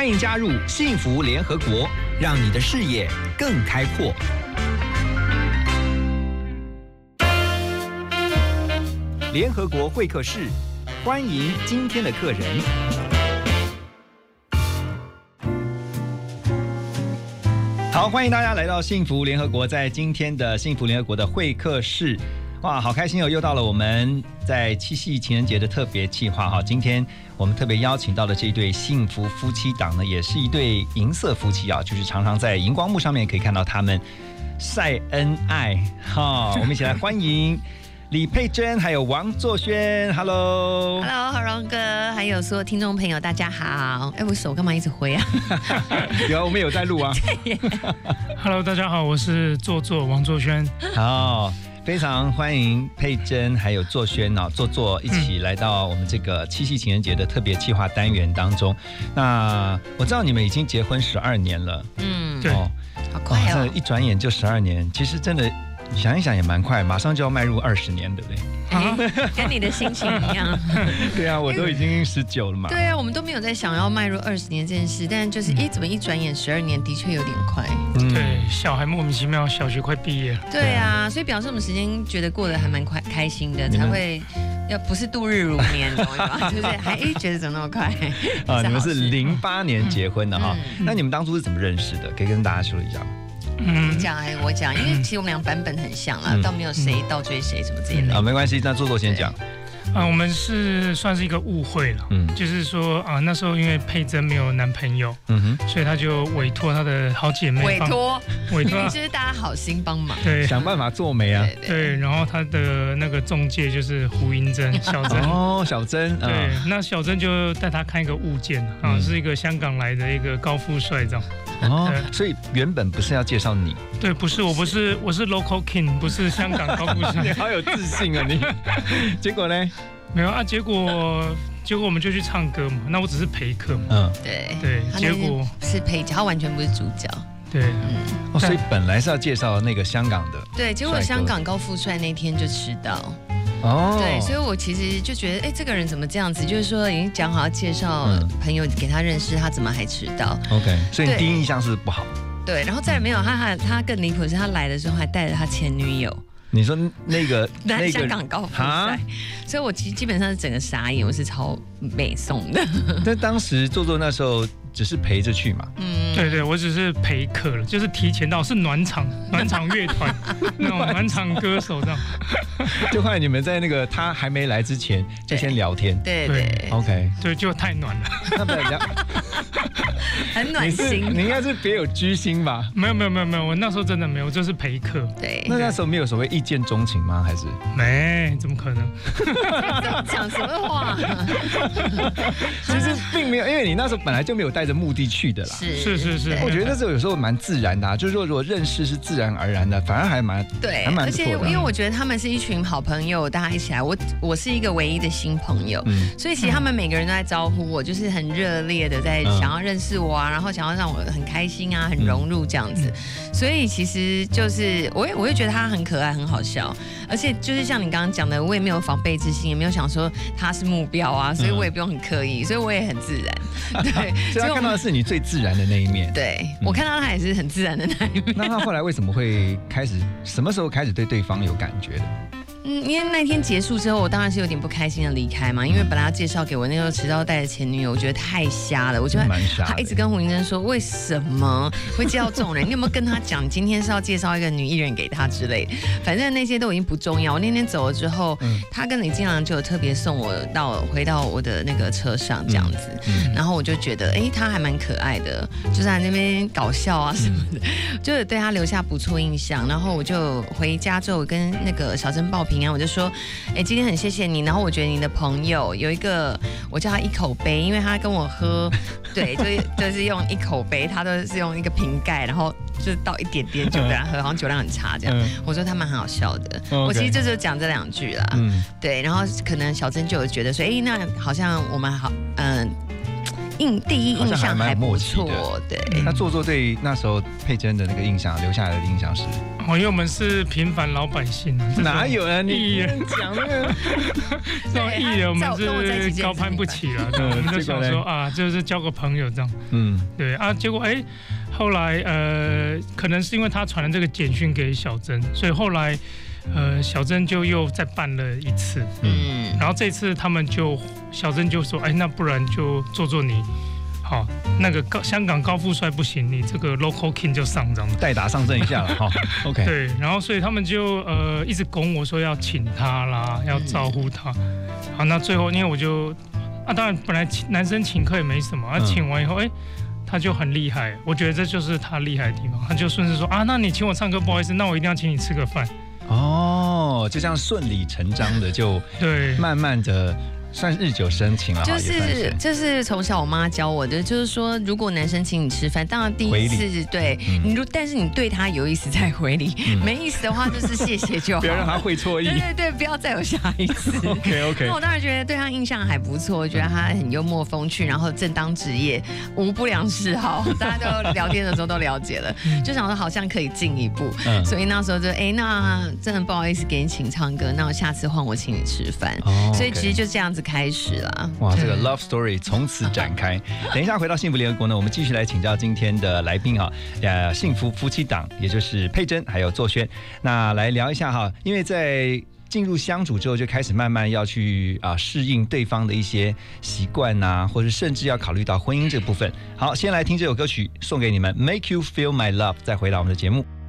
欢迎加入幸福联合国，让你的视野更开阔。联合国会客室，欢迎今天的客人。好，欢迎大家来到幸福联合国，在今天的幸福联合国的会客室，哇，好开心哦！又到了我们在七夕情人节的特别计划哈。今天我们特别邀请到的这一对幸福夫妻档呢，也是一对银色夫妻啊，就是常常在荧光幕上面可以看到他们晒恩爱哈。我们一起来欢迎李佩珍还有王作轩，Hello。Hello，何荣哥，还有所有听众朋友，大家好。哎，我手干嘛一直挥啊？有，我们有在录啊。Hello，大家好，我是作作王作轩。好，非常欢迎佩珍还有作轩哦，作作一起来到我们这个七夕情人节的特别计划单元当中。那我知道你们已经结婚十二年了，嗯，对哦，好快这哦。一转眼就十二年，其实真的想一想也蛮快，马上就要迈入二十年，对不对？哎，跟你的心情一样。对啊，我都已经十九了嘛。对啊，我们都没有在想要迈入二十年这件事，但就是哎，怎么一转眼十二年，的确有点快。嗯对，小孩莫名其妙，小学快毕业了。对啊，所以表示我们时间觉得过得还蛮快开心的，才会要不是度日如年，懂吗？就是还哎觉得怎么那么快啊，你们是 零八年结婚的哈，嗯那你们当初是怎么认识的？可以跟大家说一下吗？嗯你，讲还是我讲？因为其实我们俩版本很像啦嗯，倒没有谁倒追谁什么之类的啊，。没关系，那做作先讲。啊，我们是算是一个误会了。嗯就是说啊，那时候因为佩珍没有男朋友，嗯哼。所以她就委托她的好姐妹委托，委托 就是大家好心帮忙。对想办法做媒啊。对对，然后她的那个中介就是胡英珍小珍。哦，小珍，对嗯，那小珍就带她看一个物件啊，嗯是一个香港来的一个高富帅这样。哦，所以原本不是要介绍你，对，不是，我不是，我是 local king，不是香港高富 帅。你好有自信啊你。结果呢？没有啊，结果 结果我们就去唱歌嘛，那我只是陪客嘛。嗯，对对结果是陪角，他完全不是主角。对，哦，所以本来是要介绍那个香港的对，结果香港高富帅那天就迟到。哦，对，所以我其实就觉得，哎，这个人怎么这样子？就是说已经讲好要介绍嗯朋友给他认识，他怎么还迟到？OK，所以你第一印象是不好。对，然后再来没有，他还他更离谱的是，他来的时候还带着他前女友，你说那个那 那个，香港高富帅，所以我基基本上是整个傻眼，我是超美送的。但当时做做那时候只是陪着去嘛，嗯，对对，我只是陪客了，就是提前到，是暖场 暖场乐团 那种暖场歌手这样。就后来你们在那个他还没来之前就先聊天。对对对，OK，对，就太暖了。那不然聊，很暖你是心。你应该是别有居心吧？没有没有没有没有，我那时候真的没有，我就是陪客。对，那那时候没有所谓一见钟情吗？还是没，怎么可能？讲什么话？其实并没有，因为你那时候本来就没有带着目的去的啦。是是是是我觉得那时候有时候蛮自然的、啊，就是说如果认识是自然而然的，反而还蛮对还，蛮而且不错的因为我觉得他们是一群好朋友，大家一起来，我我是一个唯一的新朋友。嗯所以其实他们每个人都在招呼我，就是很热烈的在嗯想要认识我啊，然后想要让我很开心啊，很融入这样子。所以其实就是我也我也觉得他很可爱，很好笑，而且就是像你刚刚讲的，我也没有防备之心，也没有想说他是目标啊，所以我也不用很刻意，所以我也很自然。对，所以他看到的是你最自然的那一面。对我看到他也是很自然的那一面。那他后来为什么会开始？什么时候开始对对方有感觉的？嗯，因为那天结束之后，我当然是有点不开心的离开嘛，因为本来要介绍给我那时候迟到带的前女友，我觉得太瞎了，我觉得蛮傻的他一直跟胡云珍说，为什么会介绍这种人？你有没有跟他讲，今天是要介绍一个女艺人给他之类的？反正那些都已经不重要。我那天走了之后，嗯他跟李金良就有特别送我到回到我的那个车上这样子，嗯然后我就觉得，哎、他还蛮可爱的，就在那边搞笑啊什么的，就是对他留下不错印象。然后我就回家之后，跟那个小珍报平安，我就说，哎、今天很谢谢你。然后我觉得你的朋友有一个，我叫他一口杯，因为他跟我喝，对，就是就是用一口杯，他都是用一个瓶盖，然后就是倒一点点酒给他喝，好像酒量很差这样。嗯我说他蛮好笑的，我其实就就讲这两句啦。嗯，对，然后可能小珍就有觉得说，哎，那好像我们好，嗯、印第一印象还不错，对。那做作对那时候佩珍的那个印象留下来的印象是？哦，因为我们是平凡老百姓啊，哪有啊？艺你人讲 那个这种艺人，我们是高攀不起了，对嗯我们就想说啊，就是交个朋友这样，嗯。对啊，结果哎，后来呃，可能是因为他传了这个简讯给小珍，所以后来呃，小珍就又再办了一次，嗯嗯，然后这次他们就小珍就说，哎，那不然就做做你，好，那个高香港高富帅不行，你这个 local king 就上这样子。代打上阵一下了哈。OK，对，然后所以他们就呃一直拱我说要请他啦，要招呼他。好，那最后因为我就啊，当然本来请男生请客也没什么，啊，嗯请完以后，哎、他就很厉害，我觉得这就是他厉害的地方。他就顺势说啊，那你请我唱歌，不好意思，那我一定要请你吃个饭。哦，就这样顺理成章的就对，慢慢的算日久生情了，就是。就是从小我妈教我的，就是说，如果男生请你吃饭，当然第一次对嗯你，如但是你对他有意思再回礼，嗯。没意思的话就是谢谢就好。不要让他会错意。对。对对，不要再有下一次。OK OK，那我当然觉得对他印象还不错，我觉得他很幽默风趣，然后正当职业，无不良嗜好，大家都聊天的时候都了解了，就想说好像可以进一步，嗯。所以那时候就哎，那真的不好意思给你请唱歌，那我下次换我请你吃饭，哦所以其实就这样子开始啦。哇，这个 love story 从此展开。等一下回到幸福联合国呢，我们继续来请教今天的来宾啊，呃，幸福夫妻档，也就是佩珍还有作轩，那来聊一下哈，因为在。进入相处之后，就开始慢慢要去啊适应对方的一些习惯呐，或者甚至要考虑到婚姻这部分。好，先来听这首歌曲，送给你们，Make You Feel My Love，再回到我们的节目。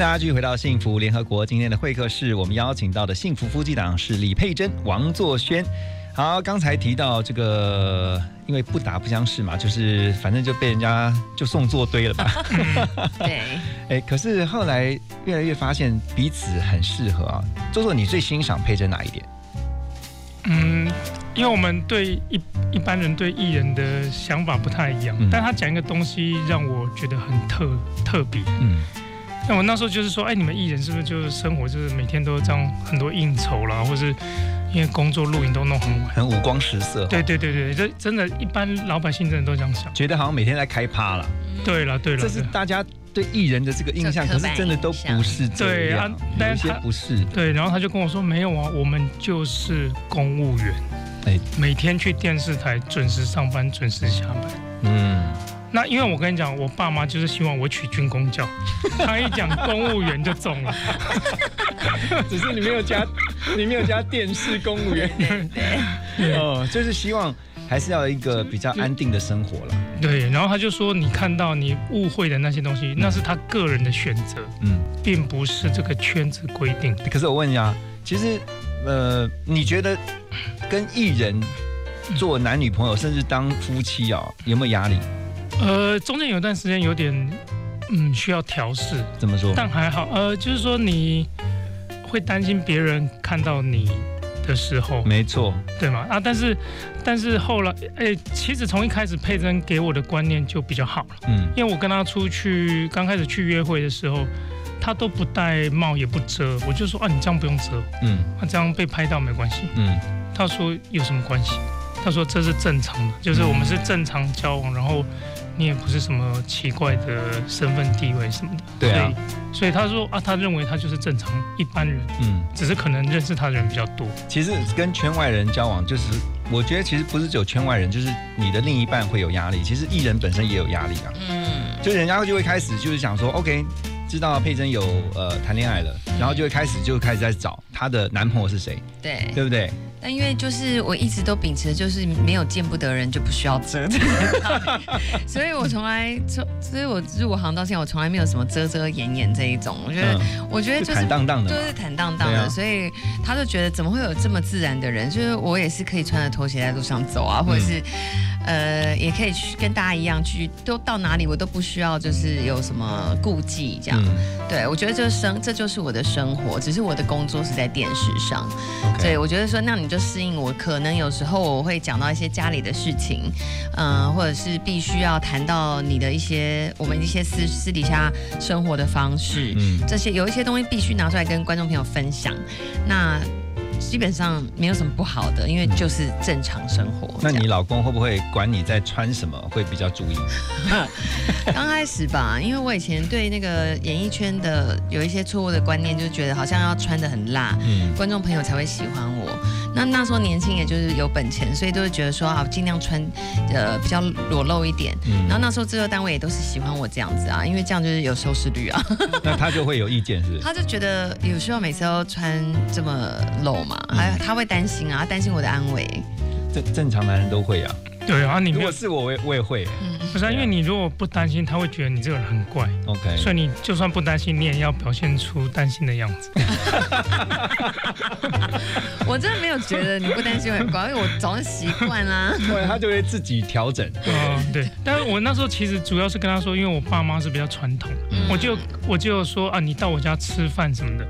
迎大家继续回到幸福联合国。今天的会客室，我们邀请到的幸福夫妻档是李佩珍、王作轩。好，刚才提到这个，因为不打不相识嘛，就是反正就被人家就送作堆了吧。对，哎，可是后来越来越发现彼此很适合啊。作作，你最欣赏佩珍哪一点？嗯，因为我们对一一般人对艺人的想法不太一样，嗯但他讲一个东西让我觉得很特特别。嗯那我那时候就是说，哎，你们艺人是不是就是生活就是每天都这样很多应酬啦，或是因为工作录影都弄很晚？很五光十色。对对对对，这真的，一般老百姓真的都这样想。觉得好像每天在开趴了。对了对了，这是大家对艺人的这个印象，可是真的都不是这样对啊，有一些但是他不是。对，然后他就跟我说，没有啊，我们就是公务员，哎每天去电视台准时上班，准时下班。嗯，那因为我跟你讲，我爸妈就是希望我娶军工教，他一讲公务员就中了。只是你没有加，你没有加电视公务员。哦，就是希望还是要一个比较安定的生活了。对，然后他就说，你看到你误会的那些东西，那是他个人的选择，嗯，并不是这个圈子规定。可是我问一下，其实呃，你觉得跟艺人做男女朋友，甚至当夫妻啊、有没有压力？呃，中间有段时间有点，嗯，需要调试，怎么说？但还好，呃，就是说你会担心别人看到你的时候，没错，对吗？啊，但是但是后来，哎、其实从一开始佩珍给我的观念就比较好了，嗯。因为我跟她出去刚开始去约会的时候，他都不戴帽也不遮，我就说啊，你这样不用遮，嗯。啊，这样被拍到没关系。嗯。他说有什么关系？他说这是正常的，就是我们是正常交往，然后你也不是什么奇怪的身份地位什么的。对啊所以，他说啊，他认为他就是正常一般人，嗯，只是可能认识他的人比较多。其实跟圈外人交往，就是我觉得其实不是只有圈外人，就是你的另一半会有压力。其实艺人本身也有压力啊，嗯，就人家就会开始就是想说，OK，知道佩珍有呃谈恋爱了，然后就会开始就开始在找她的男朋友是谁，对。对不对？但因为就是我一直都秉持就是没有见不得人就不需要遮这个道理，所以我从来从所以我入行到现在我从来没有什么遮遮掩掩这一种，我觉得、嗯，我觉得就是坦荡荡的嘛。就是坦荡荡的，啊所以他就觉得怎么会有这么自然的人？就是我也是可以穿着拖鞋在路上走啊，或者是、呃，也可以去跟大家一样去，都到哪里我都不需要就是有什么顾忌这样。嗯对我觉得这生这就是我的生活，只是我的工作是在电视上。对我觉得说那你就适应我，可能有时候我会讲到一些家里的事情，嗯、或者是必须要谈到你的一些我们一些私私底下生活的方式。嗯，这些有一些东西必须拿出来跟观众朋友分享，那基本上没有什么不好的，因为就是正常生活。那你老公会不会管你在穿什么，会比较注意？刚开始吧，因为我以前对那个演艺圈的有一些错误的观念，就是觉得好像要穿的很辣，嗯观众朋友才会喜欢我。那那时候年轻，也就是有本钱，所以都是觉得说啊，尽量穿呃比较裸露一点。嗯然后那时候制作单位也都是喜欢我这样子啊，因为这样就是有收视率啊。那他就会有意见，是是？他就觉得有时候每次都穿这么露嘛，还他会担心啊，他担心我的安危。正正常男人都会啊。对啊，你如没有果是我，我也我也会。嗯，不是、啊，因为你如果不担心，他会觉得你这个人很怪，OK，所以你就算不担心，你也要表现出担心的样子。我真的没有觉得你不担心我很怪，因为我早就习惯啦。对，他就会自己调整。嗯，对。但是我那时候其实主要是跟他说，因为我爸妈是比较传统，嗯我就我就说啊，你到我家吃饭什么的，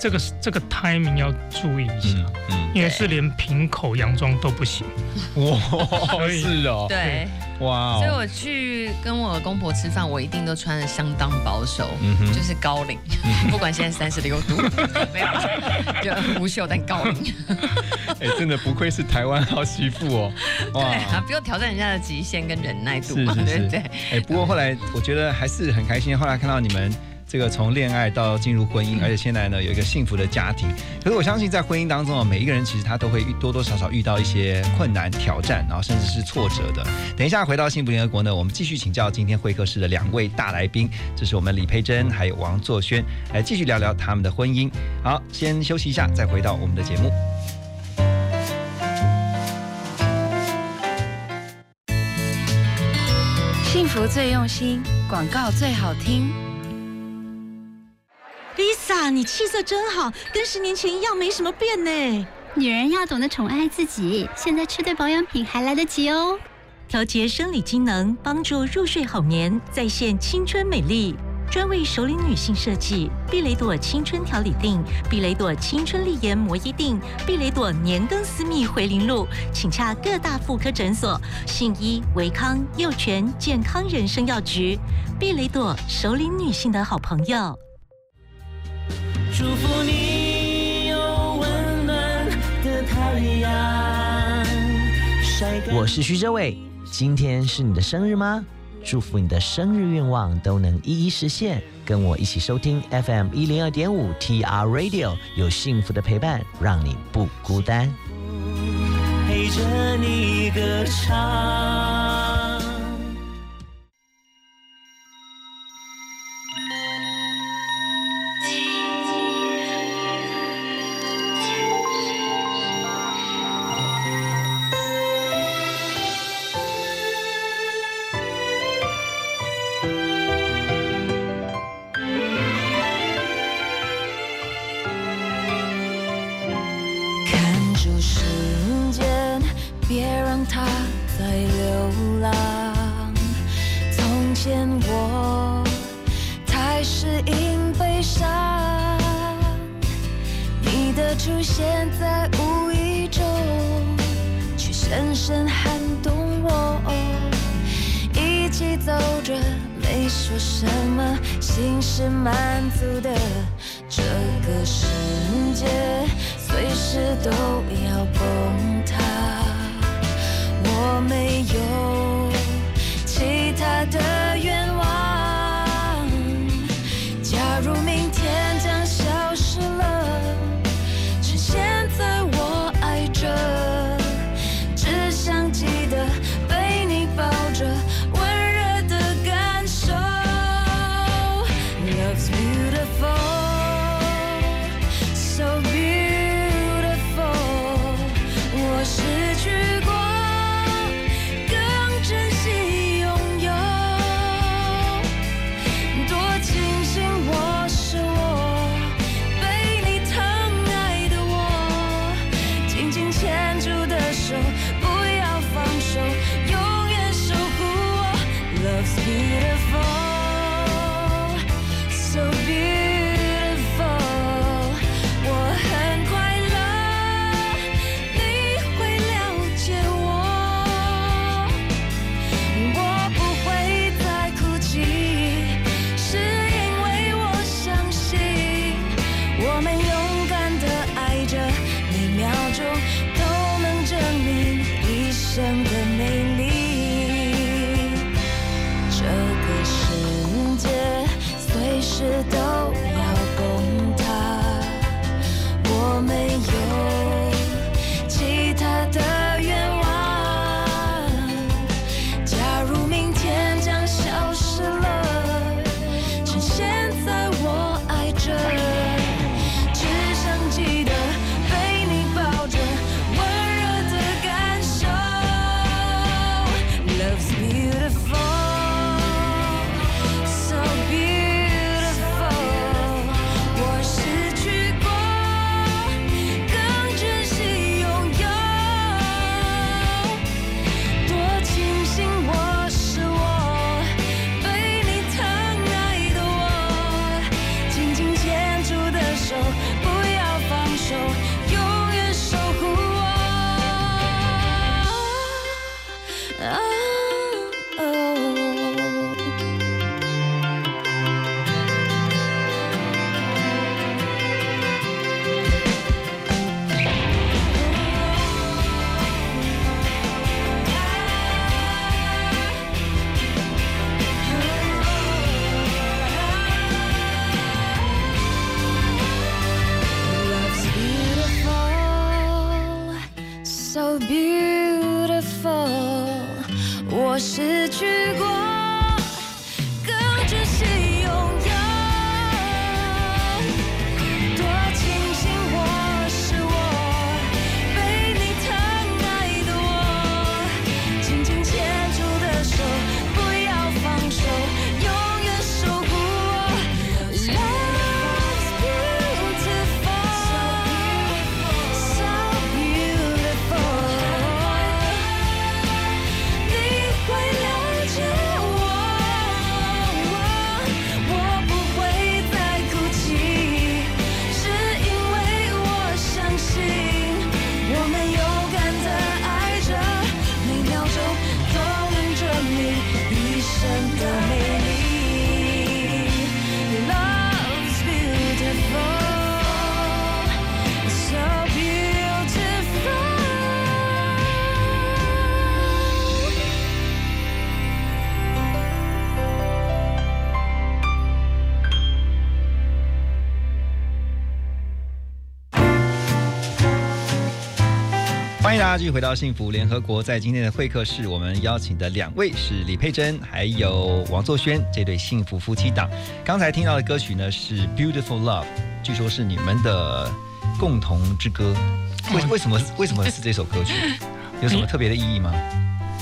这个这个 timing 要注意一下，嗯嗯，因为是连平口洋装都不行。哇，是哦，对，哇哦，所以我去跟我公婆吃饭，我一定都穿的相当保守。嗯哼。就是高领，不管现在三十六度，没有啦，就无袖但高领。哎，真的不愧是台湾好媳妇哦，对啊，不用挑战人家的极限跟忍耐度嘛，是是是。对不对？哎，不过后来我觉得还是很开心，后来看到你们这个从恋爱到进入婚姻，而且现在呢有一个幸福的家庭。可是我相信在婚姻当中啊，每一个人其实他都会遇多多少少遇到一些困难、挑战，然后甚至是挫折的。等一下回到幸福联合国呢，我们继续请教今天会客室的两位大来宾，这是我们李佩珍还有王作轩，来继续聊聊他们的婚姻。好，先休息一下，再回到我们的节目。幸福最用心，广告最好听。萨，你气色真好，跟十年前一样，没什么变呢。女人要懂得宠爱自己，现在吃对保养品还来得及哦。调节生理机能，帮助入睡好眠，再现青春美丽。专为熟龄女性设计，碧雷朵青春调理定、碧雷朵青春丽颜磨衣定、碧雷朵年更私密回零露，请洽各大妇科诊所、信医、维康、幼泉健康人生药局。碧雷朵，熟龄女性的好朋友。祝福你有温暖的太阳。我是徐哲伟，今天是你的生日吗？祝福你的生日愿望都能一一实现，跟我一起收听 FM 一零二点五 TR Radio，有幸福的陪伴，让你不孤单。陪着你歌唱。假大家继续回到幸福联合国，在今天的会客室，我们邀请的两位是李佩珍还有王作轩这对幸福夫妻档。刚才听到的歌曲呢是《Beautiful Love》，据说是你们的共同之歌。为为什么为什么是这首歌曲？有什么特别的意义吗？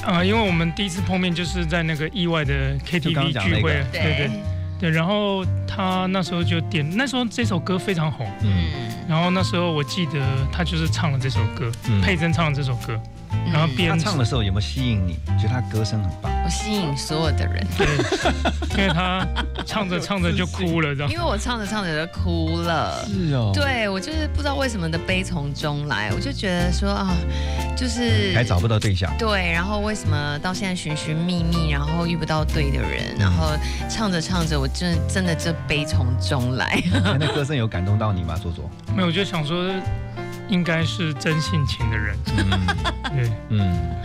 啊、因为我们第一次碰面就是在那个意外的就刚刚 KTV 讲那个聚会，对对对，然后他那时候就点，那时候这首歌非常红，嗯，嗯，然后那时候我记得他就是唱了这首歌，嗯。佩珍唱了这首歌，然后他唱的时候有没有吸引你？觉得他歌声很棒？我吸引所有的人，对，因为他唱着唱着就哭了，这样因。为我唱着唱着就哭了。是哦，对，我就是不知道为什么的悲从中来，我就觉得说啊，就是还找不到对象。对，然后为什么到现在寻寻觅觅，然后遇不到对的人，然后唱着唱着，我真的真的就悲从中来。哎那歌声有感动到你吗，左左？没有，我就想说，应该是真性情的人，嗯。对，嗯，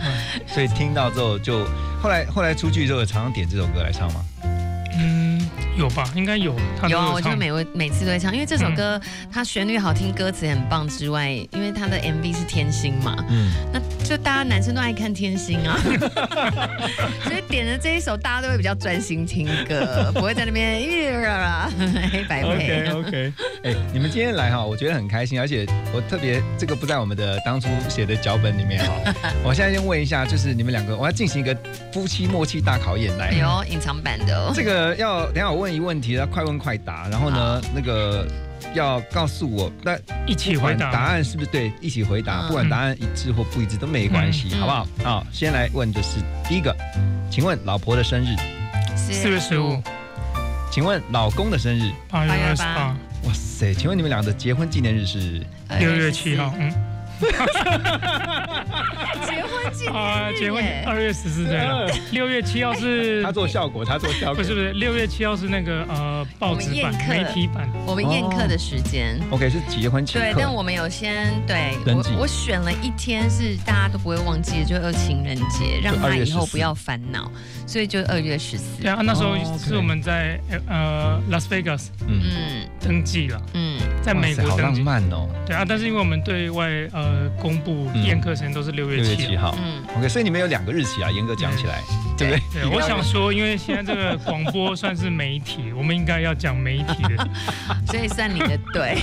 所以听到之后就后来后来出去之后，常常点这首歌来唱吗？嗯，有吧？应该有，他都有啊，我就唱每位每次都会唱，因为这首歌、它旋律好听，歌词也很棒之外，因为它的 MV 是天星嘛，嗯，那就大家男生都爱看天星啊，所以点了这一首，大家都会比较专心听歌，不会在那边啦黑 白配。OK，哎、你们今天来哈，我觉得很开心，而且我特别这个不在我们的当初写的脚本里面哈。我现在先问一下，就是你们两个，我要进行一个夫妻默契大考验来。哎呦，隐藏版的哦，这个要等下我问一问题，要快问快答，然后呢，那个要告诉我，那一起回答。答案是不是对，一起回答，嗯不管答案一致或不一致都没关系，嗯好不好？好，先来问的是第一个，请问老婆的生日？四月十五，请问老公的生日？八月二十八八，哇塞，请问你们俩的结婚纪念日是？六月七号，嗯，结婚纪啊，念日结婚二月十四对了，六月七号是 他做效果，他做效果。不是不是，六月七号是那个呃报纸版我们宴客。媒体版，我们宴客的时间。OK，是结婚前。对，但我们有先对登记。我我选了一天是大家都不会忘记的，就二情人节，让他2月14以后不要烦恼，所以就二月十四。对。啊，那时候是我们在呃 Las Vegas 嗯，嗯登记了，嗯，在美国哇塞好浪，漫哦。对啊，但是因为我们对外呃公布嗯宴客时间都是六月七号。嗯 OK，所以你们有两个日期啊，严格讲起来，对不对？对，我想说，因为现在这个广播算是媒体，我们应该要讲媒体的。所以算你的对。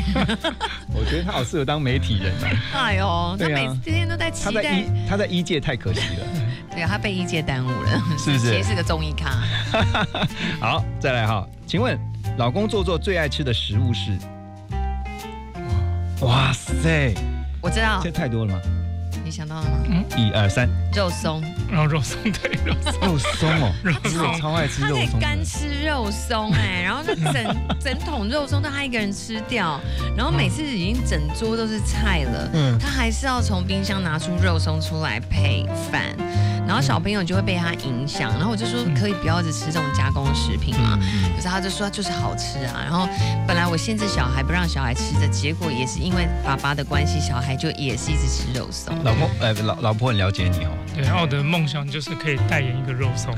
我觉得他好适合当媒体人啊。哎呦，他对啊每次天天都在期待他在一，他在一届太可惜了。对啊，他被一届耽误了，是不是 其实是个综艺咖。好，再来哈，请问老公做做最爱吃的食物是？哇塞，我知道这，太多了吗？你想到了吗？嗯。一二三，肉松，然后肉松对肉松，肉松哦，肉我松超爱吃他可以肉松的。干吃肉松哎，然后那整整桶肉松都他一个人吃掉，然后每次已经整桌都是菜了，嗯。他还是要从冰箱拿出肉松出来配饭，然后小朋友就会被他影响，然后我就说可以不要一直吃这种加工食品嘛，嗯可是他就说就是好吃啊，然后本来我限制小孩不让小孩吃的，结果也是因为爸爸的关系，小孩就也是一直吃肉松。老公，呃，老老婆很了解你哦。对，然后我的梦想就是可以代言一个肉松。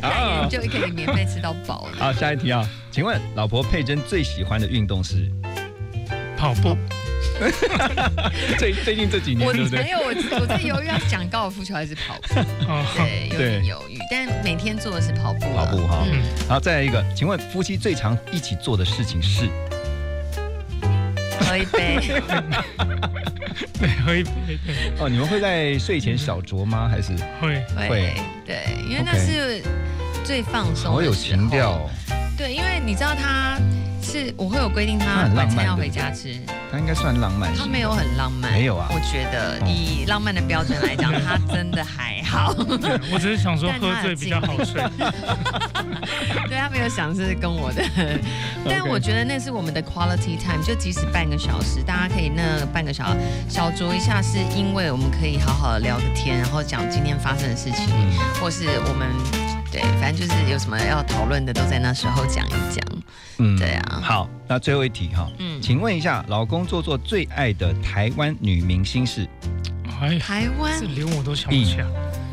代言就可以免费吃到饱了。好，下一题啊，请问老婆佩珍最喜欢的运动是？跑步，最最近这几年我？没有，我我在犹豫要讲高尔夫球还是跑步，哦，对，有点对犹豫，但每天做的是跑步了。跑步哈嗯，好，再来一个，请问夫妻最常一起做的事情是？喝一杯，对，喝一杯，对，哦，你们会在睡前小酌吗？还是？会，会会，对，因为那是最放松好有情调哦？对，因为你知道他是我会有规定，他晚餐要回家吃，他应该算浪漫。他没有很浪漫，没有啊。我觉得哦。以浪漫的标准来讲，他真的还好。对我只是想说喝醉比较好睡。对他没有想是跟我的，但我觉得那是我们的 quality time，就即使半个小时，大家可以那半个小时小酌一下，是因为我们可以好好的聊个天，然后讲今天发生的事情，嗯，或是我们对，反正就是有什么要讨论的，都在那时候讲一讲。嗯对啊好，那最后一题哈，嗯，请问一下，老公做做最爱的台湾女明星是？哎，台湾这连我都想不起来。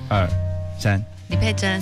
二三，李佩珍，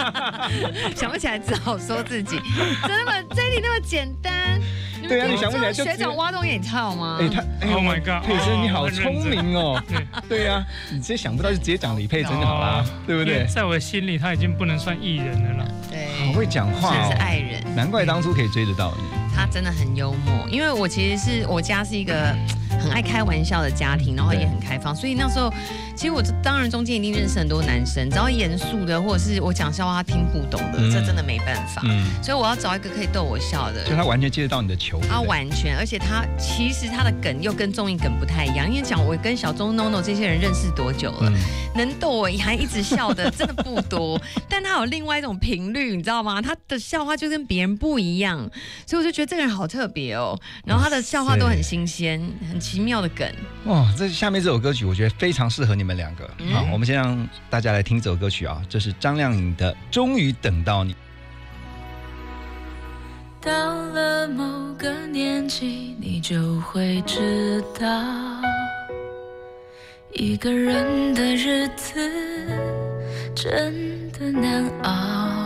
想不起来只好说自己，真的吗？这一题那么简单，你对啊，你想不起来就学长挖洞也跳吗？哎，他哎 Oh my god 佩珍你好聪明哦。对对呀，你直接想不到就直接讲李佩珍就好啦，对不对？在我的心里，他已经不能算艺人了啦。对，好会讲话哦是哦，爱人。难怪当初可以追得到你。他真的很幽默，因为我其实是我家是一个很爱开玩笑的家庭，然后也很开放，所以那时候其实我当然中间一定认识很多男生，只要严肃的或者是我讲笑话他听不懂的，嗯这真的没办法。嗯，所以我要找一个可以逗我笑的。就他完全接得到你的球。他完全，而且他其实他的梗又跟综艺梗不太一样，因为讲我跟小钟 NONO 这些人认识多久了，嗯，能逗我还一直笑的真的不多，但他有另外一种频率，你知道吗？他的笑话就跟别人不一样，所以我就觉得这个人好特别哦。然后他的笑话都很新鲜，很奇妙的梗。哇，这下面这首歌曲我觉得非常适合你们两个。嗯好，我们先让大家来听这首歌曲啊，这是张靓颖的《终于等到你》。到了某个年纪，你就会知道，一个人的日子真的难熬。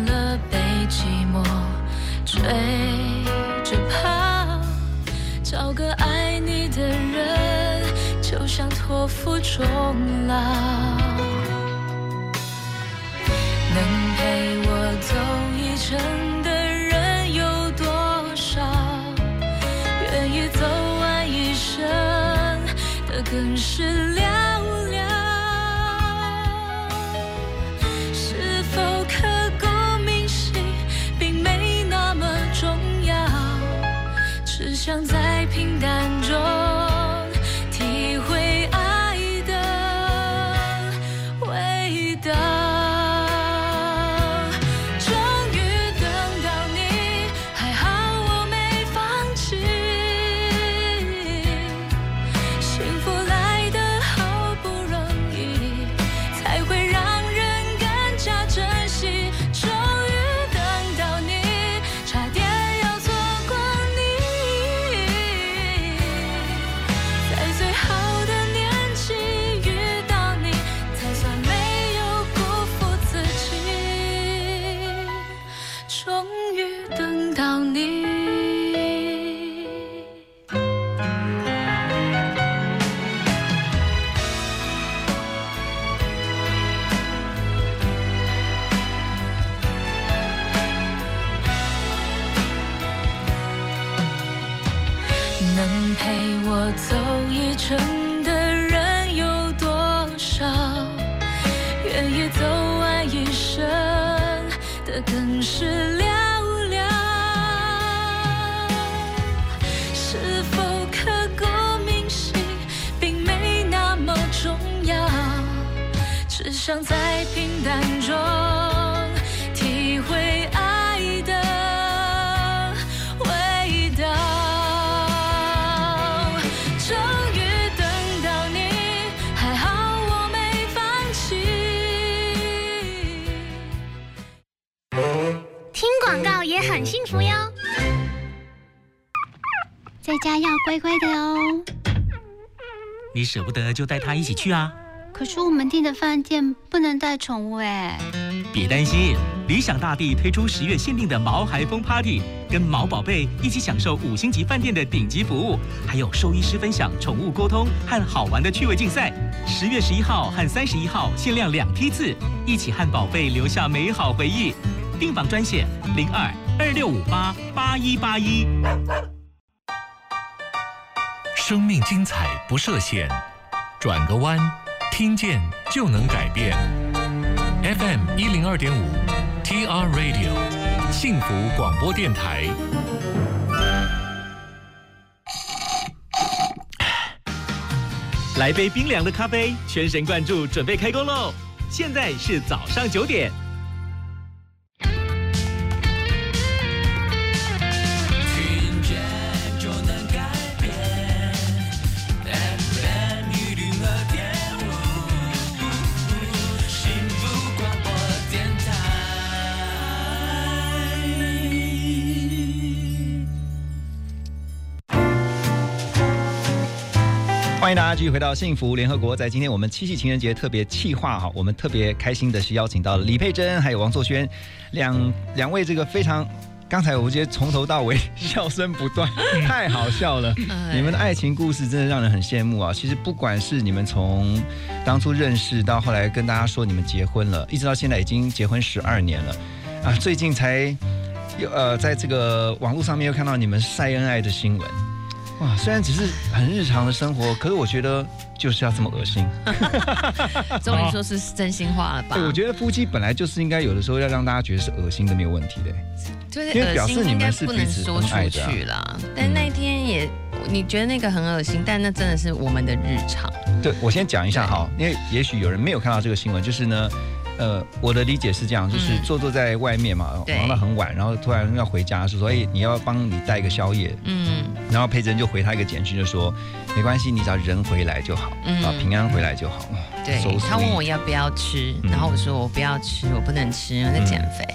被寂寞追着跑，找个爱你的人，就像托付终老。能陪我走一程的人有多少？愿意走完一生的更是寥。舍不得就带它一起去啊！可是我们订的饭店不能带宠物哎。别担心，理想大地推出十月限定的毛孩风 Party，跟毛宝贝一起享受五星级饭店的顶级服务，还有兽医师分享宠物沟通和好玩的趣味竞赛。十月十一号和三十一号限量两批次，一起和宝贝留下美好回忆。订房专线零二二六五八八一八一。生命精彩不设限，转个弯，听见就能改变。FM 一零二点五，TR Radio，幸福广播电台。来杯冰凉的咖啡，全神贯注，准备开工喽！现在是早上九点。续回到幸福联合国。在今天我们七夕情人节特别企划哈，我们特别开心的是邀请到了李佩珍还有王作轩两两位这个非常。刚才我觉得从头到尾 笑声不断，太好笑了。哎你们的爱情故事真的让人很羡慕啊！其实不管是你们从当初认识到后来跟大家说你们结婚了，一直到现在已经结婚十二年了啊！最近才又呃在这个网络上面又看到你们晒恩爱的新闻。哇，虽然只是很日常的生活，可是我觉得就是要这么恶心。终于说是真心话了吧？对，我觉得夫妻本来就是应该有的时候要让大家觉得是恶心的，没有问题的。就是表恶心应该示你们是不能说出去啦。但那一天也，你觉得那个很恶心，但那真的是我们的日常。对，我先讲一下哈，因为也许有人没有看到这个新闻，就是呢，呃，我的理解是这样，就是嗯坐坐在外面嘛，对忙到很晚，然后突然要回家，就说，哎，你要帮你带个宵夜，嗯然后佩珍就回他一个简讯，就说，没关系，你只要人回来就好，嗯啊，平安回来就好。哇对他问我要不要吃，嗯然后我说我不要吃，我不能吃，我在减肥。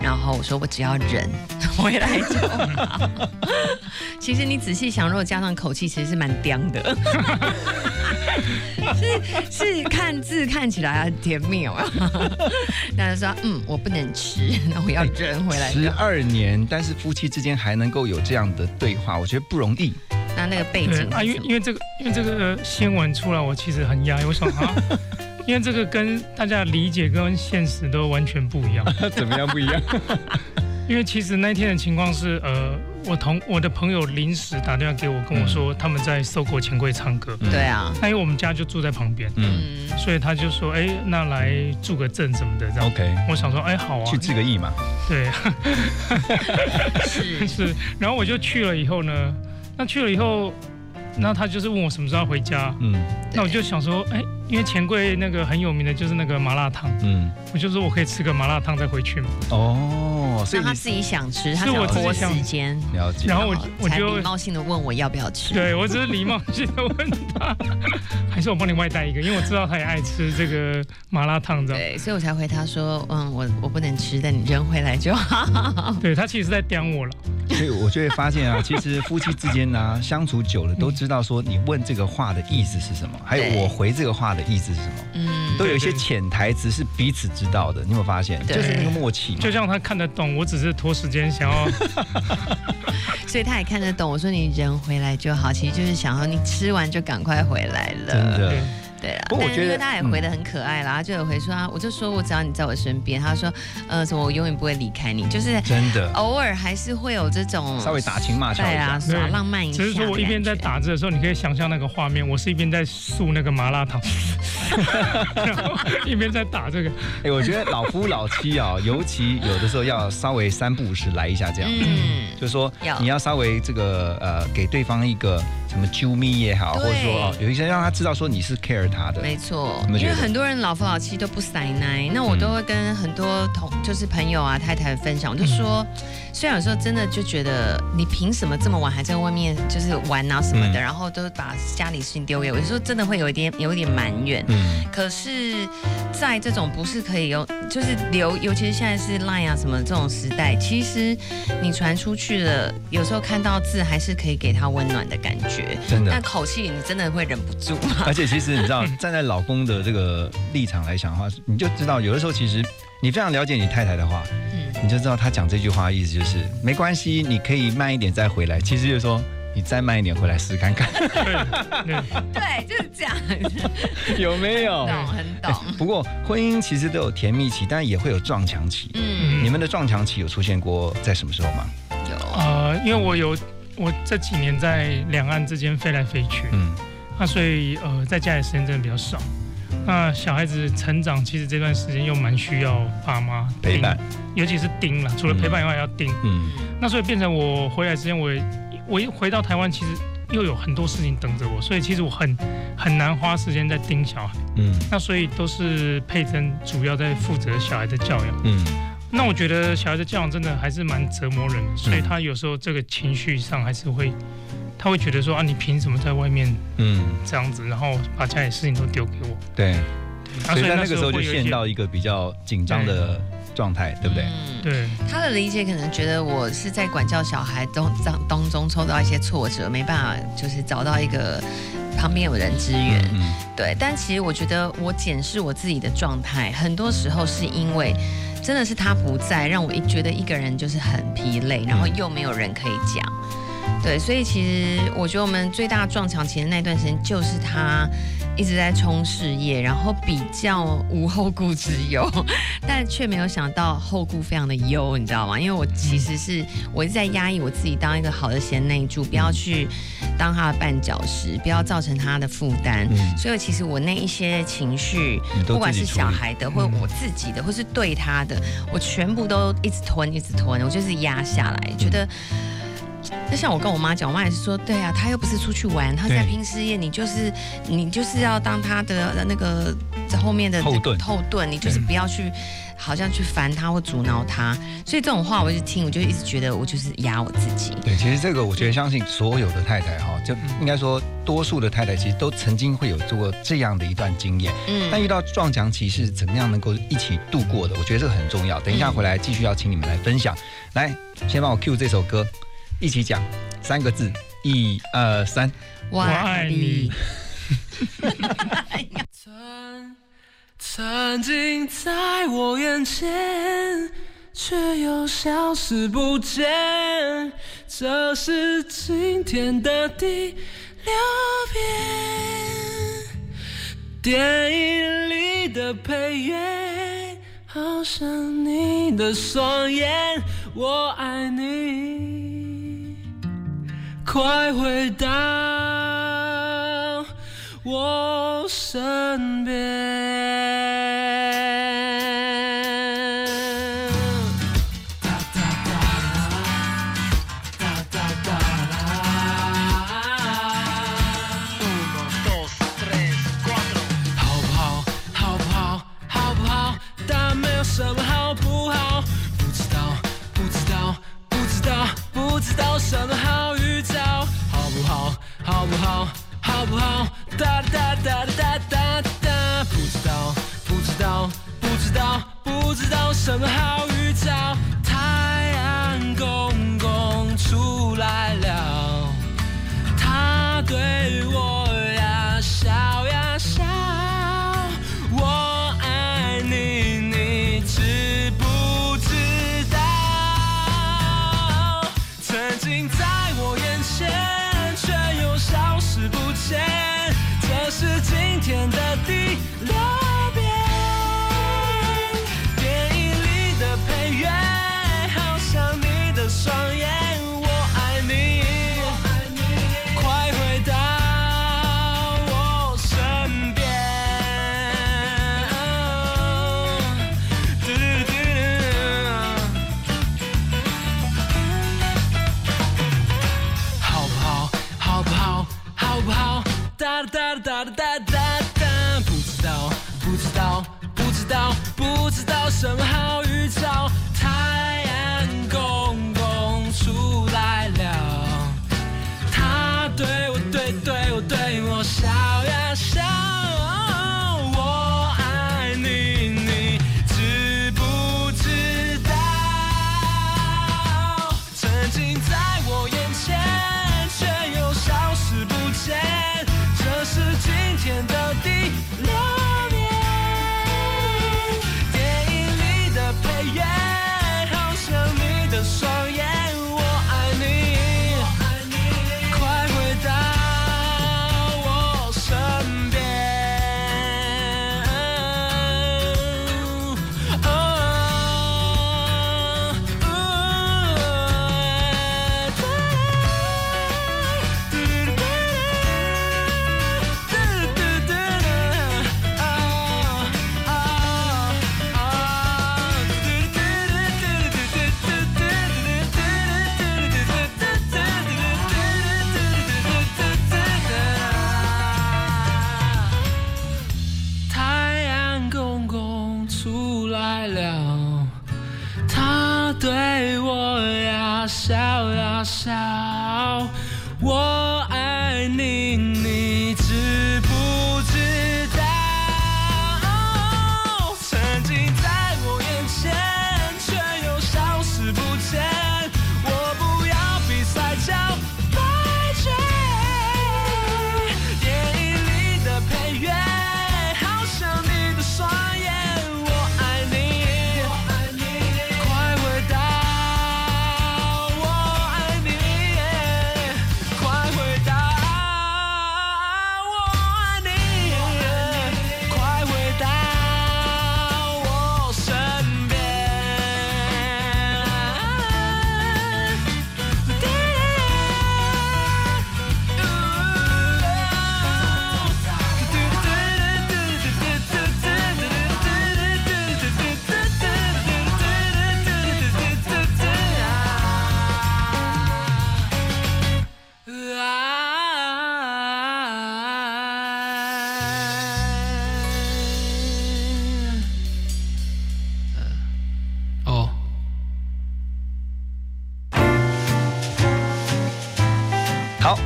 然后我说我只要人 回来就好。其实你仔细想，如果加上口气，其实是蛮刁的。是是看字看起来很甜蜜哦，但是说嗯我不能吃，那我要扔回来就 十。二年，但是夫妻之间还能够有这样的对话，我觉得不容易。那那个背景啊，因为因为这个因为这个新闻出来，我其实很压抑。我想啊，因为这个跟大家的理解跟现实都完全不一样。怎么样不一样？因为其实那天的情况是，呃，我同我的朋友临时打电话给我，跟我说他们在搜狗钱柜唱歌。嗯。对啊，那因为我们家就住在旁边，嗯。嗯，所以他就说，哎，那来住个阵什么的，这样。，OK，我想说，哎，好啊，去治个疫嘛。对，是。是，然后我就去了以后呢，那去了以后，那他就是问我什么时候要回家，嗯。那我就想说，哎，因为钱柜那个很有名的就是那个麻辣烫，嗯，我就说我可以吃个麻辣烫再回去嘛。哦，所以他自己想吃，他是我想拖自己想时间，了解。然后我我就礼貌性的问我要不要吃。对我只是礼貌性的问他，还是我帮你外带一个，因为我知道他也爱吃这个麻辣烫这样。对，所以我才回他说，嗯，我我不能吃，但你扔回来就好。对他其实是在刁我了，所以我就会发现啊，其实夫妻之间呢、相处久了，都知道说你问这个话的意思是什么，还有我回这个话的意思是什么，嗯，都有一些对对潜台词是彼此知道的。你有没有发现？对就是那个默契嘛。就像他看得懂，我只是拖时间想要。所以他也看得懂。我说你人回来就好，其实就是想要你吃完就赶快回来了。真的对，啊，不过我觉得他也回得很可爱啦，他就有回说啊，我就说我只要你在我身边，他说呃什么我永远不会离开你，就是真的偶尔还是会有这种稍微打情骂俏一对啊，下。耍浪漫一下。只是说我一边在，打字的时候，你可以想象那个画面，我是一边在漱那个麻辣烫，然 后一边在打这个。哎、我觉得老夫老妻啊，尤其有的时候要稍微三不五时来一下这样。嗯，就是说你要稍微这个呃，给对方一个什么啾咪也好，或者说哦，有一些让他知道说你是 care 他的。没错，因为很多人老夫老妻都不塞奶，那我都会跟很多同就是朋友啊太太分享，我就说，虽然有时候真的就觉得你凭什么这么晚还在外面就是玩啊什么的，嗯。然后都把家里事情丢给我，有时候真的会有一点有一点埋怨。嗯，可是，在这种不是可以用，就是留，尤其是现在是 Line 啊什么这种时代，其实你传出去了，有时候看到字还是可以给他温暖的感觉。真的但。口气你真的会忍不住吗？而且其实你知道，站在老公的这个立场来讲的话，你就知道有的时候其实你非常了解你太太的话，嗯，你就知道她讲这句话的意思就是没关系，你可以慢一点再回来。其实就是说你再慢一点回来试看看，对 对，就是这样，有没有？懂，很懂。不过婚姻其实都有甜蜜期，但也会有撞墙期。嗯，你们的撞墙期有出现过在什么时候吗？有，呃，因为我有我这几年在两岸之间飞来飞去，嗯那所以呃在家里时间真的比较少。那小孩子成长，其实这段时间又蛮需要爸妈陪伴，尤其是盯了，除了陪伴以外还要盯。嗯那所以变成我回来之间，我我一回到台湾，其实又有很多事情等着我，所以其实我很很难花时间在盯小孩。嗯那所以都是佩珍主要在负责小孩的教养。嗯那我觉得小孩的教养真的还是蛮折磨人的，所以他有时候这个情绪上还是会，他会觉得说啊，你凭什么在外面嗯，这样子，然后把家里事情都丢给我？对，啊所以在那个时候就陷到一个比较紧张的状态，对不对？嗯。对。他的理解可能觉得我是在管教小孩当当当中抽到一些挫折，没办法，就是找到一个旁边有人支援。嗯。对，但其实我觉得我检视我自己的状态，很多时候是因为真的是他不在，让我一觉得一个人就是很疲累，然后又没有人可以讲。对，所以其实我觉得我们最大撞墙其实那段时间，就是他一直在冲事业，然后比较无后顾之忧，但却没有想到后顾非常的忧，你知道吗？因为我其实是我一直在压抑我自己，当一个好的贤内助，不要去当他的绊脚石，不要造成他的负担。嗯所以其实我那一些情绪不管是小孩的，或我自己的，或是对他的，我全部都一直吞，一直吞，我就是压下来，觉得。就像我跟我妈讲，我妈也是说，对啊，她又不是出去玩，她在拼事业，你就是你就是要当她的那个在后面的后盾后盾，你就是不要去好像去烦她或阻挠她。所以这种话我就听，我就一直觉得我就是压我自己。对，其实这个我觉得相信所有的太太哈，就应该说多数的太太其实都曾经会有做过这样的一段经验。嗯但遇到撞墙期是怎么样能够一起度过的？我觉得这个很重要。等一下回来继续要请你们来分享。来，先帮我 cue 这首歌，一起讲三个字，一二三。我爱你。曾曾经在我眼前，却又消失不见。这是今天的第六遍，电影里的配乐，好像你的双眼。我爱你，快回到我身边。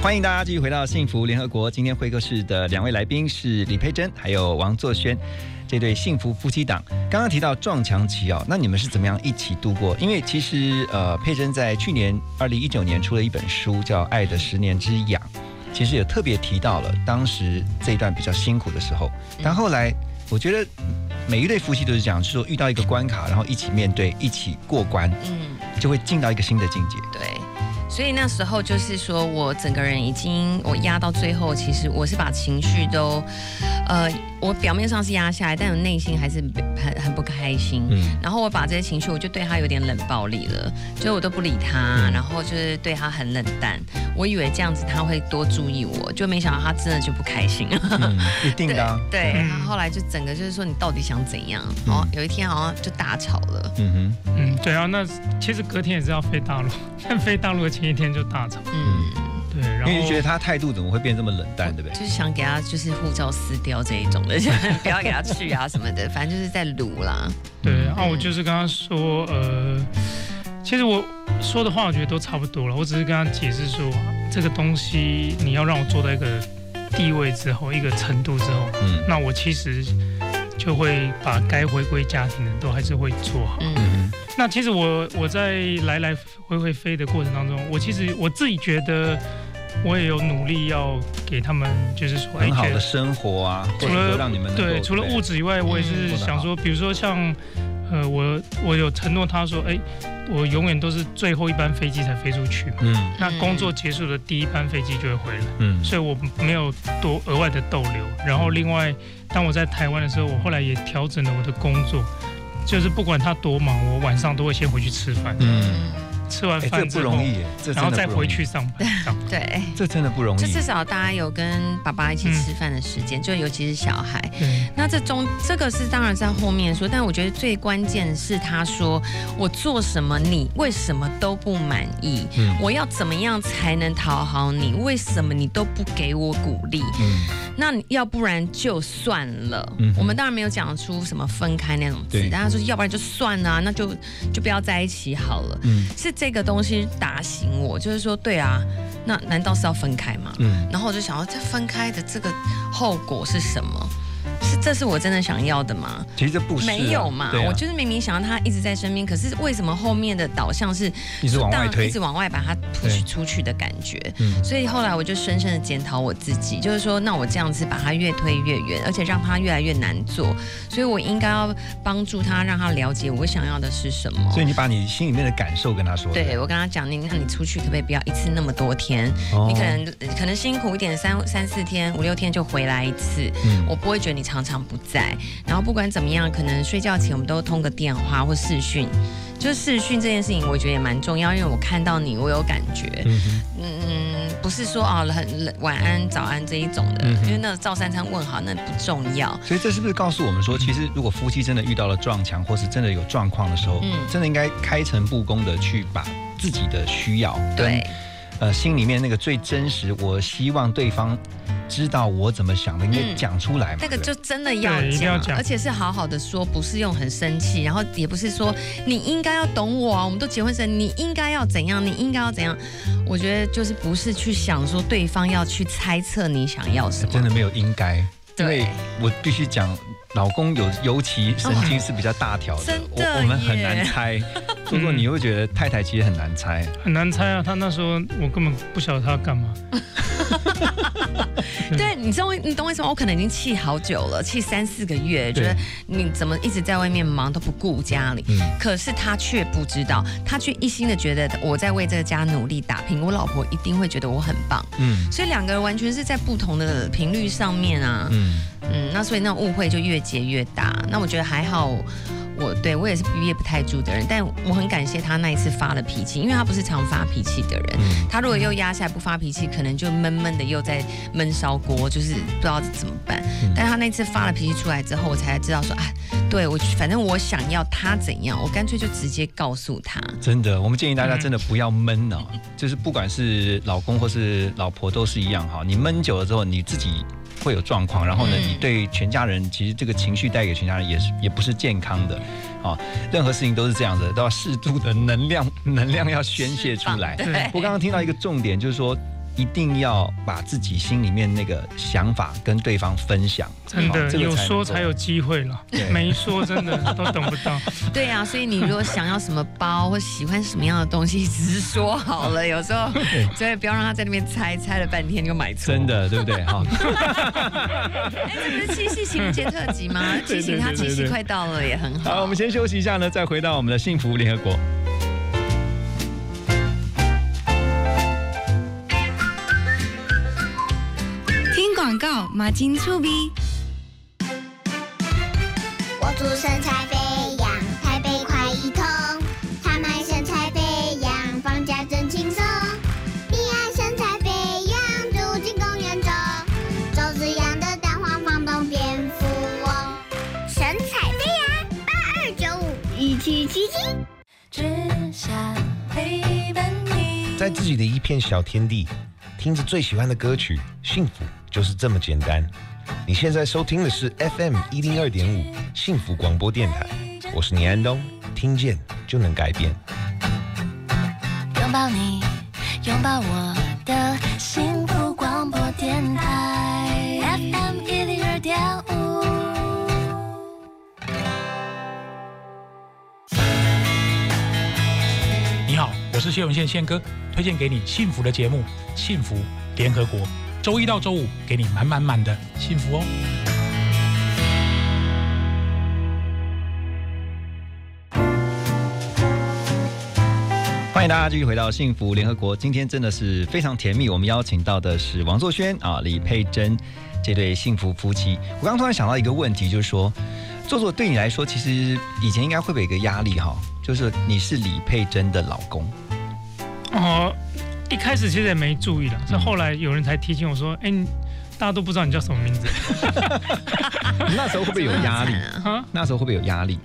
欢迎大家继续回到幸福联合国。今天会客室的两位来宾是李佩珍还有王作轩，这对幸福夫妻档。刚刚提到撞墙期哦，那你们是怎么样一起度过？因为其实呃，佩珍在去年二零一九年出了一本书，叫《爱的十年之痒》，其实也特别提到了当时这一段比较辛苦的时候。但后来我觉得每一对夫妻都是这样，就是说遇到一个关卡，然后一起面对，一起过关，嗯，就会进到一个新的境界。对。所以那时候就是说我整个人已经我压到最后，其实我是把情绪都，呃，我表面上是压下来，但我内心还是很很不开心。嗯然后我把这些情绪，我就对他有点冷暴力了，就我都不理他，嗯然后就是对他很冷淡。我以为这样子他会多注意我，就没想到他真的就不开心了。嗯，一定的、啊。对，嗯他后来就整个就是说你到底想怎样？哦，有一天好像就大吵了。嗯哼。嗯，对啊，那其实隔天也是要飞大陆，但 飞大陆的前一天就大吵。嗯，对，然后因为你觉得他态度怎么会变这么冷淡，对不对？就是想给他就是护照撕掉这一种的，不要给他去啊什么的，反正就是在撸啦。对，啊，我就是跟他说，呃，其实我说的话我觉得都差不多了，我只是跟他解释说，这个东西你要让我做到一个地位之后，一个程度之后，嗯那我其实就会把该回归家庭的都还是会做好。嗯那其实我我在来来回回飞的过程当中，我其实我自己觉得我也有努力要给他们，就是说，很好的生活啊，除了让你们对，除了物质以外，我也嗯是想说，比如说像，呃，我我有承诺他说，哎，我永远都是最后一班飞机才飞出去嘛。嗯。那工作结束的第一班飞机就会回来，嗯。所以我没有多额外的逗留。然后另外，当我在台湾的时候，我后来也调整了我的工作，就是不管他多忙，我晚上都会先回去吃饭，嗯，吃完哎，这不饭之后，容易，这然后再回去，上班。对，这真的不容易。就至少大家有跟爸爸一起吃饭的时间，就尤其是小孩。那这中这个是当然在后面说，但我觉得最关键是他说我做什么你为什么都不满意，嗯我要怎么样才能讨好你？为什么你都不给我鼓励？嗯那要不然就算了。嗯我们当然没有讲出什么分开那种字对，但他说要不然就算了啊、那就就不要在一起好了。嗯是这个东西打醒我，就是说，对啊，那难道是要分开吗？嗯然后我就想要，这分开的这个后果是什么？是这是我真的想要的吗？其实这不是啊没有嘛，啊我就是明明想要他一直在身边，可是为什么后面的导向是一直往外推一直往外把他 push 出去的感觉？嗯所以后来我就深深的检讨我自己，就是说，那我这样子把他越推越远，而且让他越来越难做，所以我应该要帮助他，让他了解我想要的是什么。所以你把你心里面的感受跟他说。对，我跟他讲，你那你出去可不可以不要一次那么多天？哦你可能可能辛苦一点，三三四天、五六天就回来一次，嗯我不会觉得你常常不在。然后不管怎么样，可能睡觉前我们都通个电话或视讯。就是视讯这件事情，我觉得也蛮重要，因为我看到你，我有感觉。嗯嗯，不是说啊很晚安、早安这一种的，嗯因为那个照三餐问好那不重要。所以这是不是告诉我们说，其实如果夫妻真的遇到了撞墙，或是真的有状况的时候，嗯真的应该开诚布公的去把自己的需要对呃心里面那个最真实，我希望对方知道我怎么想的，应该嗯讲出来嘛。那个就真的要对一定要讲而且是好好的说，不是用很生气，然后也不是说你应该要懂我啊，我们都结婚生，你应该要怎样，你应该要怎样。我觉得就是不是去想说对方要去猜测你想要什么，真的没有应该，因对为我必须讲，老公有尤其神经是比较大条的，真的我我们很耶难猜。不过你会觉得太太其实很难猜，很难猜啊。他那时候我根本不晓得他要干嘛。对，你知道为你懂为什么？我可能已经气好久了，气三四个月，觉得你怎么一直在外面忙都不顾家里。嗯可是他却不知道，他却一心的觉得我在为这个家努力打拼，我老婆一定会觉得我很棒。嗯所以两个人完全是在不同的频率上面啊。嗯，嗯，那所以那误会就越结越大。那我觉得还好，我对我也是憋不太住的人，但我很感谢他那一次发了脾气，因为他不是常发脾气的人。嗯他如果又压下来不发脾气，可能就闷闷的又在闷烧锅，就是不知道怎么办。嗯但他那次发了脾气出来之后，我才知道说，啊，对我反正我想要他怎样，我干脆就直接告诉他。真的，我们建议大家真的不要闷哦，嗯就是不管是老公或是老婆都是一样哈，你闷久了之后，你自己会有状况，然后呢，嗯你对全家人其实这个情绪带给全家人也是也不是健康的，啊，任何事情都是这样的，都要适度的能量能量要宣泄出来。我刚刚听到一个重点，就是说一定要把自己心里面那个想法跟对方分享，真的好这个有说才有机会了对，没说真的都等不到。对啊，所以你如果想要什么包或喜欢什么样的东西，只是说好了，有时候 所以不要让他在那边猜，猜了半天就买错。真的对不对？哈，哎，这不是七夕情人节特辑吗？对提醒他七夕快到了也很好。好，我们先休息一下呢，再回到我们的幸福联合国。广告，马金粗逼。我祝身材飞扬，台北快一通。他们身材飞扬，放假真轻松。你爱身材飞扬，住进公园中，周子阳的蛋黄房东变富翁。神采飞扬，八二九五一七七七。只想陪伴你。在自己的一片小天地，听着最喜欢的歌曲，幸福就是这么简单。你现在收听的是 FM 一零二点五幸福广播电台，我是倪安东，听见就能改变。拥抱你，拥抱我的幸福广播电台，FM 一零二点五。你好，我是谢永宪宪哥，推荐给你幸福的节目《幸福联合国》，周一到周五给你满满满的幸福哦。欢迎大家继续回到幸福联合国，今天真的是非常甜蜜。我们邀请到的是王作轩啊、李佩珍这对幸福夫妻。我刚刚突然想到一个问题，就是说，做作对你来说，其实以前应该会不会有一个压力哈？就是你是李佩珍的老公，哦，一开始其实也没注意了，是后来有人才提醒我说：“哎、你大家都不知道你叫什么名字。那时候会不会有压力？啊，那时候会不会有压力？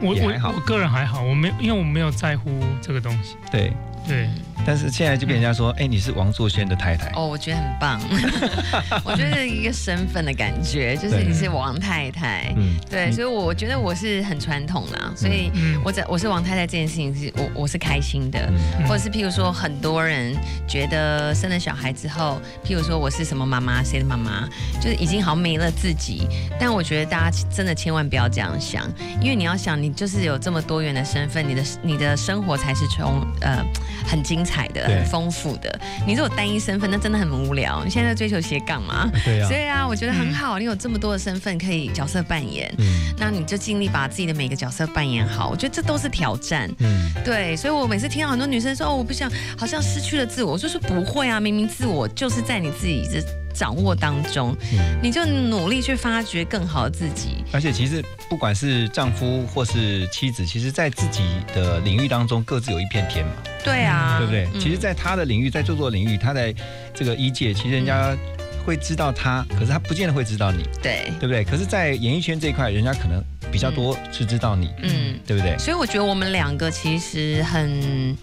我我我个人还好，我没有因为我没有在乎这个东西。对对，但是现在就被人家说，哎、你是王作轩的太太。哦，我觉得很棒，我觉得一个身份的感觉，就是你是王太太，嗯。对，所以我觉得我是很传统啦，所以嗯。我在我是王太太这件事情是我我是开心的，嗯。或者是譬如说很多人觉得生了小孩之后，譬如说我是什么妈妈，谁的妈妈，就是已经好像没了自己，但我觉得大家真的千万不要这样想，因为你要想，你就是有这么多元的身份，你的你的生活才是从呃很精彩的、很丰富的。你如果单一身份，那真的很无聊。你现在在追求斜杠嘛？对啊所以啊，我觉得很好，你有这么多的身份可以角色扮演，嗯那你就尽力把自己的每个角色扮演好。我觉得这都是挑战。嗯，对，所以我每次听到很多女生说哦，我不想，好像失去了自我，我就说不会啊，明明自我就是在你自己的掌握当中，嗯。你就努力去发掘更好的自己。而且其实不管是丈夫或是妻子，其实在自己的领域当中各自有一片天嘛，对啊，对不对？嗯。其实，在他的领域，在做作领域，他在这个一界，其实人家会知道他，可是他不见得会知道你，对，对不对？可是，在演艺圈这一块，人家可能比较多是知道你，嗯。对不对？所以我觉得我们两个其实很，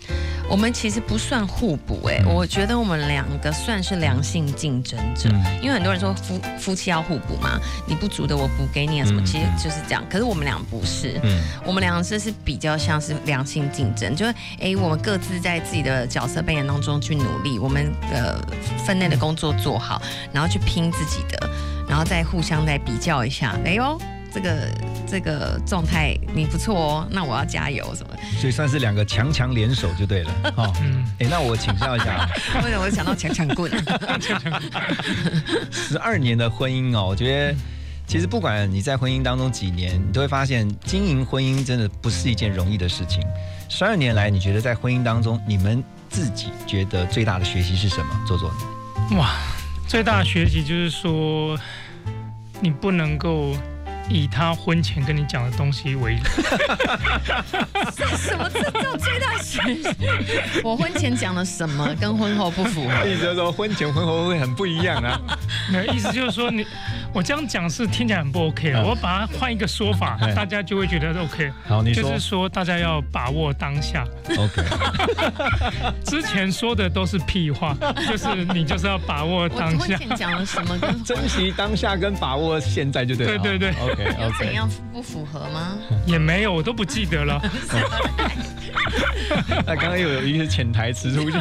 我们其实不算互补哎、嗯我觉得我们两个算是良性竞争者，嗯因为很多人说夫夫妻要互补嘛，你不足的我补给你啊什么，嗯其实就是这样。可是我们俩不是，嗯我们两个这是比较像是良性竞争，就是哎，我们各自在自己的角色扮演当中去努力，我们的分内的工作做好，然后去拼自己的，然后再互相再比较一下，哎呦。这个这个状态你不错哦，那我要加油什么？所以算是两个强强联手就对了。哦，嗯，哎，那我请教一下啊，为什么我想到强强棍？十二年的婚姻哦，我觉得其实不管你在婚姻当中几年，你都会发现经营婚姻真的不是一件容易的事情。十二年来，你觉得在婚姻当中，你们自己觉得最大的学习是什么？做做，哇，最大的学习就是说，你不能够以他婚前跟你讲的东西为这什么？这叫最大学习？我婚前讲了什么，跟婚后不符合？意思就是说婚前婚后会很不一样啊。没有意思就是说你，我这样讲是听起来很不 OK 啊。嗯我把它换一个说法哎，大家就会觉得 OK。好你说就是说大家要把握当下。OK，之前说的都是屁话，就是你就是要把握我当下。婚前讲了什么跟 珍惜当下跟把握现在就对了。对对对，OK 有怎。样不符合吗？也没有，我都不记得了。那刚刚又有一些潜台词出现。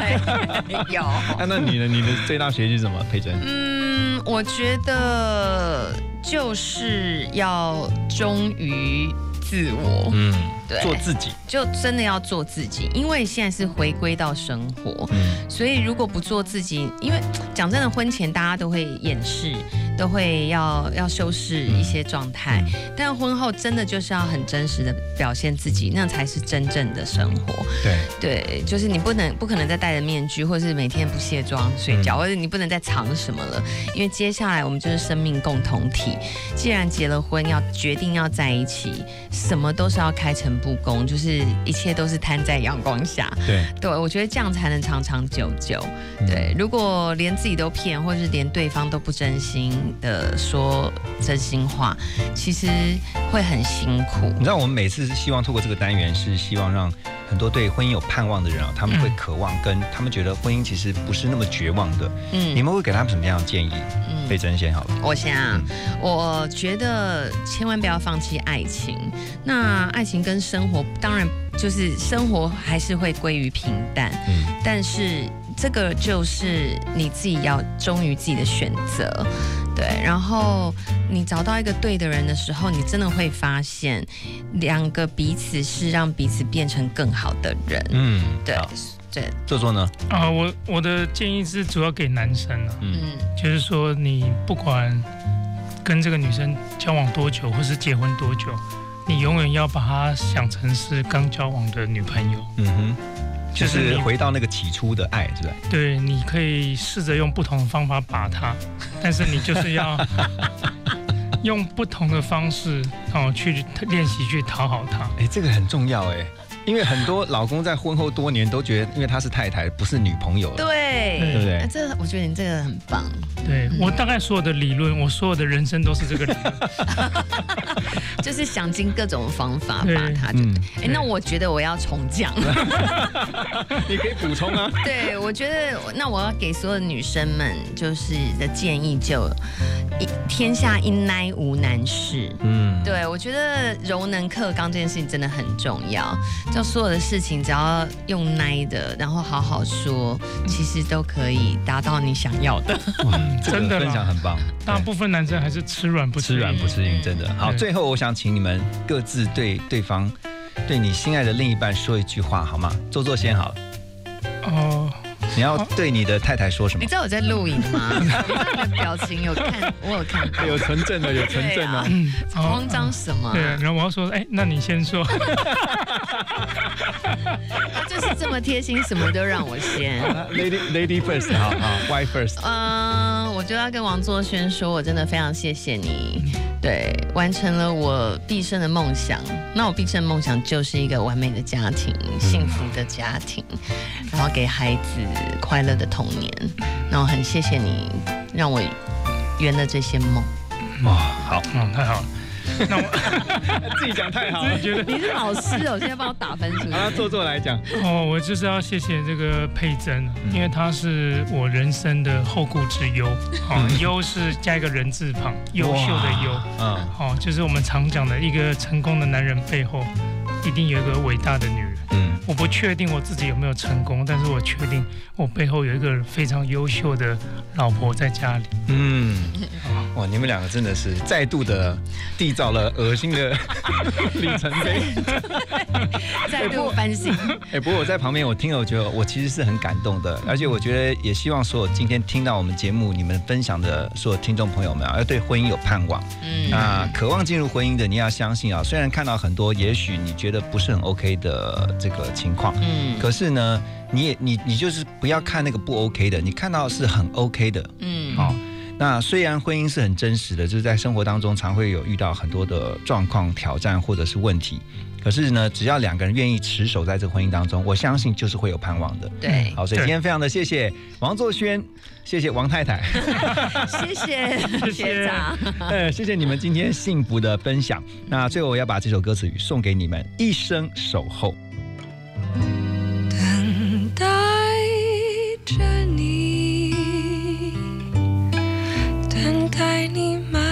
有。那，那你的？你的最大学习是什么？佩珍？嗯，我觉得就是要忠于自我。嗯，对。做自己。就真的要做自己，因为现在是回归到生活，嗯。所以如果不做自己，因为讲真的，婚前大家都会掩饰，都会要要修饰一些状态，但婚后真的就是要很真实的表现自己，那才是真正的生活。对。对，就是你不能不可能再戴着面具，或是每天不卸妆睡觉，或者你不能再藏什么了，因为接下来我们就是生命共同体。既然结了婚，要决定要在一起，什么都是要开诚布公，就是一切都是摊在阳光下。对对，我觉得这样才能长长久久。对，如果连自己都骗，或是连对方都不真心的说真心话，其实会很辛苦。你知道，我们每次是希望透过这个单元，是希望让很多对婚姻有盼望的人啊，他们会渴望跟他们觉得婚姻其实不是那么绝望的。嗯你们会给他们什么样的建议？嗯被珍先好了。我想啊，我觉得千万不要放弃爱情。那爱情跟生活，当然就是生活还是会归于平淡，嗯但是这个就是你自己要忠于自己的选择。对，然后你找到一个对的人的时候，你真的会发现，两个彼此是让彼此变成更好的人。嗯，对对，做做呢？啊、我我的建议是主要给男生啊，嗯就是说你不管跟这个女生交往多久，或是结婚多久，你永远要把她想成是刚交往的女朋友。嗯哼，就就是回到那个起初的爱，是吧？对，你可以试着用不同的方法把她，但是你就是要 用不同的方式哦去练习去讨好她。哎，这个很重要哎，因为很多老公在婚后多年都觉得，因为她是太太，不是女朋友了。对，对不对那这我觉得你这个很棒。对我大概所有的理论，我所有的人生都是这个理论。就是想尽各种方法把它就。哎、那我觉得我要重讲。你可以补充啊。对，我觉得那我要给所有的女生们就是的建议就，一天下因奈无难事。嗯，对，我觉得柔能克刚这件事情真的很重要。就所有的事情，只要用耐的，然后好好说，其实都可以达到你想要的。这个真的分享很棒。大部分男生还是吃软不吃硬吃软不吃硬，真的好。最后，我想请你们各自对对方，对你心爱的另一半说一句话，好吗？做做先好了。哦。你要对你的太太说什么你？知道我在录影吗？你的表情有看，我有看到。有纯正的，有纯正的。嗯，慌张什么啊、对，然后我要说，哎，那你先说。他就是这么贴心，什么都让我先。Lady Lady first，好好，Why first？嗯，我就要跟王作轩说，我真的非常谢谢你，对，完成了我毕生的梦想。那我毕生的梦想就是一个完美的家庭，幸福的家庭，然后给孩子快乐的童年。然后很谢谢你，让我圆了这些梦。哇，好，嗯，太好了。那我 自己讲太好了，我觉得你是老师哦，现在帮我打分数。好，做做来讲。哦，我就是要谢谢这个佩珍，因为她是我人生的后顾之忧。哦，忧是加一个人字旁，优秀的优。嗯，哦，就是我们常讲的一个成功的男人背后，一定有一个伟大的女人。嗯，我不确定我自己有没有成功，但是我确定我背后有一个非常优秀的老婆在家里。嗯，哇，你们两个真的是再度的缔造了恶心的 里程碑。再度反省。哎、不过我在旁边，我听了，我觉得我其实是很感动的，而且我觉得也希望所有今天听到我们节目你们分享的所有听众朋友们啊，要对婚姻有盼望。嗯那渴望进入婚姻的，你要相信啊，虽然看到很多也许你觉得不是很 OK 的这个情况，嗯可是呢，你也你你就是不要看那个不 OK 的，你看到是很 OK 的，嗯，好、那虽然婚姻是很真实的，就是在生活当中常会有遇到很多的状况、挑战或者是问题，可是呢，只要两个人愿意持守在这个婚姻当中，我相信就是会有盼望的。对好，所以今天非常的谢谢王作轩，谢谢王太太，谢谢学长。呃，谢谢你们今天幸福的分享。那最后我要把这首歌词语送给你们，一生守候。等待着你等待你漫